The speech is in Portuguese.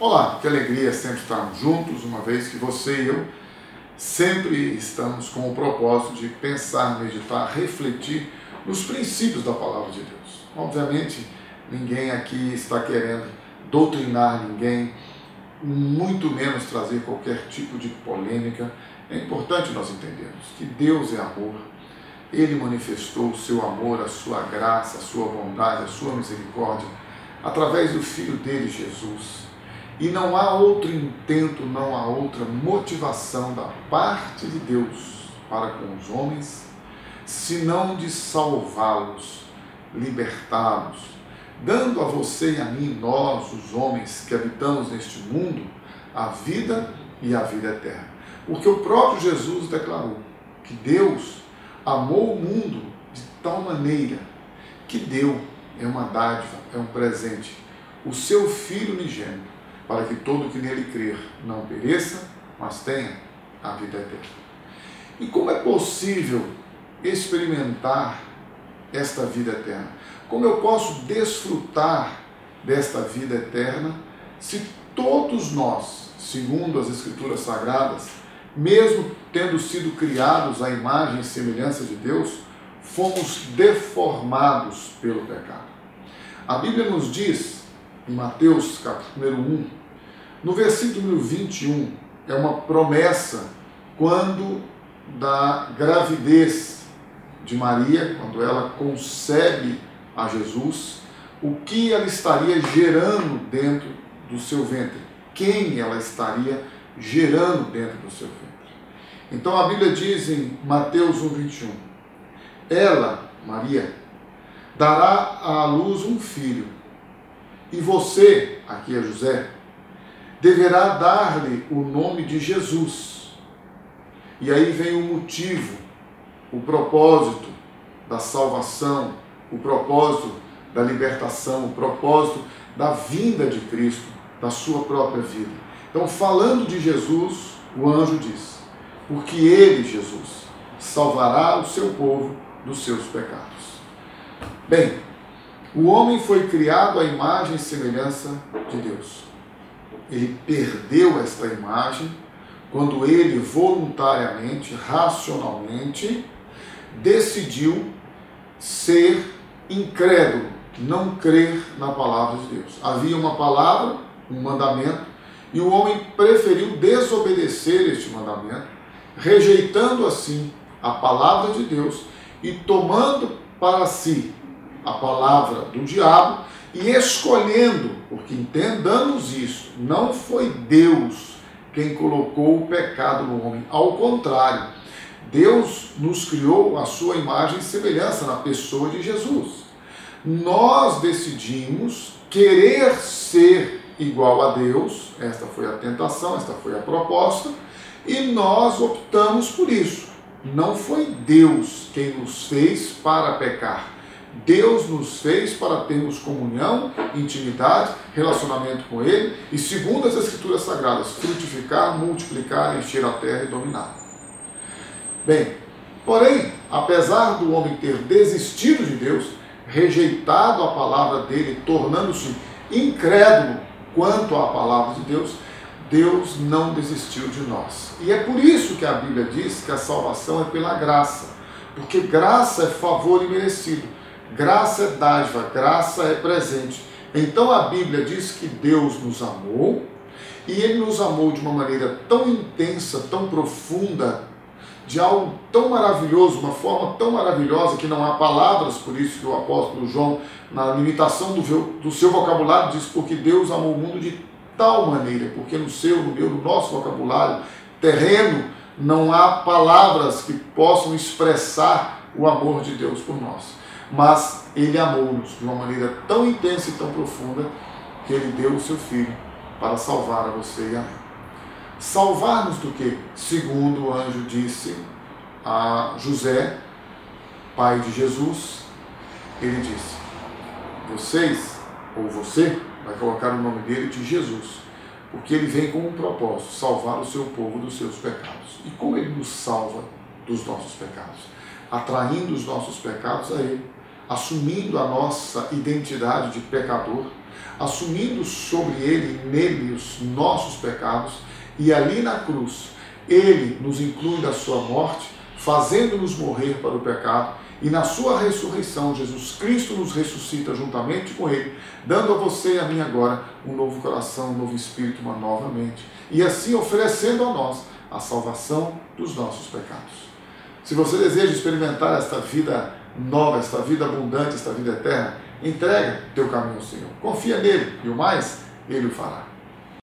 Olá, que alegria sempre estarmos juntos, uma vez que você e eu sempre estamos com o propósito de pensar, meditar, refletir nos princípios da palavra de Deus. Obviamente, ninguém aqui está querendo doutrinar ninguém, muito menos trazer qualquer tipo de polêmica. É importante nós entendermos que Deus é amor, Ele manifestou o seu amor, a sua graça, a sua bondade, a sua misericórdia, através do Filho dele, Jesus e não há outro intento, não há outra motivação da parte de Deus para com os homens, senão de salvá-los, libertá-los, dando a você e a mim, nós, os homens que habitamos neste mundo, a vida e a vida eterna. Porque o próprio Jesus declarou que Deus amou o mundo de tal maneira que deu, é uma dádiva, é um presente, o seu Filho unigênito para que todo que nele crer não pereça, mas tenha a vida eterna. E como é possível experimentar esta vida eterna? Como eu posso desfrutar desta vida eterna se todos nós, segundo as Escrituras Sagradas, mesmo tendo sido criados à imagem e semelhança de Deus, fomos deformados pelo pecado? A Bíblia nos diz em Mateus capítulo 1, no versículo 21, é uma promessa quando da gravidez de Maria, quando ela concebe a Jesus, o que ela estaria gerando dentro do seu ventre, quem ela estaria gerando dentro do seu ventre. Então a Bíblia diz em Mateus 1,21: Ela, Maria, dará à luz um filho e você, aqui é José, deverá dar-lhe o nome de Jesus. E aí vem o motivo, o propósito da salvação, o propósito da libertação, o propósito da vinda de Cristo, da sua própria vida. Então, falando de Jesus, o anjo diz: Porque ele, Jesus, salvará o seu povo dos seus pecados. Bem, o homem foi criado à imagem e semelhança de Deus. Ele perdeu esta imagem quando ele voluntariamente, racionalmente, decidiu ser incrédulo, não crer na palavra de Deus. Havia uma palavra, um mandamento, e o homem preferiu desobedecer este mandamento, rejeitando assim a palavra de Deus e tomando para si a palavra do diabo e escolhendo, porque entendamos isso, não foi Deus quem colocou o pecado no homem, ao contrário, Deus nos criou a sua imagem e semelhança na pessoa de Jesus. Nós decidimos querer ser igual a Deus, esta foi a tentação, esta foi a proposta, e nós optamos por isso. Não foi Deus quem nos fez para pecar. Deus nos fez para termos comunhão, intimidade, relacionamento com Ele e, segundo as Escrituras Sagradas, frutificar, multiplicar, encher a terra e dominar. Bem, porém, apesar do homem ter desistido de Deus, rejeitado a palavra dele, tornando-se incrédulo quanto à palavra de Deus, Deus não desistiu de nós. E é por isso que a Bíblia diz que a salvação é pela graça, porque graça é favor imerecido. Graça é dádiva, graça é presente. Então a Bíblia diz que Deus nos amou e Ele nos amou de uma maneira tão intensa, tão profunda, de algo tão maravilhoso, uma forma tão maravilhosa que não há palavras, por isso que o apóstolo João, na limitação do, do seu vocabulário, diz: Porque Deus amou o mundo de tal maneira, porque no seu, no meu, no nosso vocabulário terreno, não há palavras que possam expressar o amor de Deus por nós mas ele amou-nos de uma maneira tão intensa e tão profunda que ele deu o seu filho para salvar a você e a mim. Salvar-nos do que? Segundo o anjo disse a José, pai de Jesus, ele disse: Vocês, ou você, vai colocar o nome dele de Jesus, porque ele vem com um propósito: salvar o seu povo dos seus pecados. E como ele nos salva dos nossos pecados? Atraindo os nossos pecados a ele assumindo a nossa identidade de pecador, assumindo sobre ele e nele os nossos pecados, e ali na cruz ele nos inclui da sua morte, fazendo-nos morrer para o pecado, e na sua ressurreição, Jesus Cristo nos ressuscita juntamente com ele, dando a você e a mim agora um novo coração, um novo espírito, uma nova mente, e assim oferecendo a nós a salvação dos nossos pecados. Se você deseja experimentar esta vida nova, esta vida abundante, esta vida eterna, entrega teu caminho ao Senhor. Confia nele e o mais, ele o fará.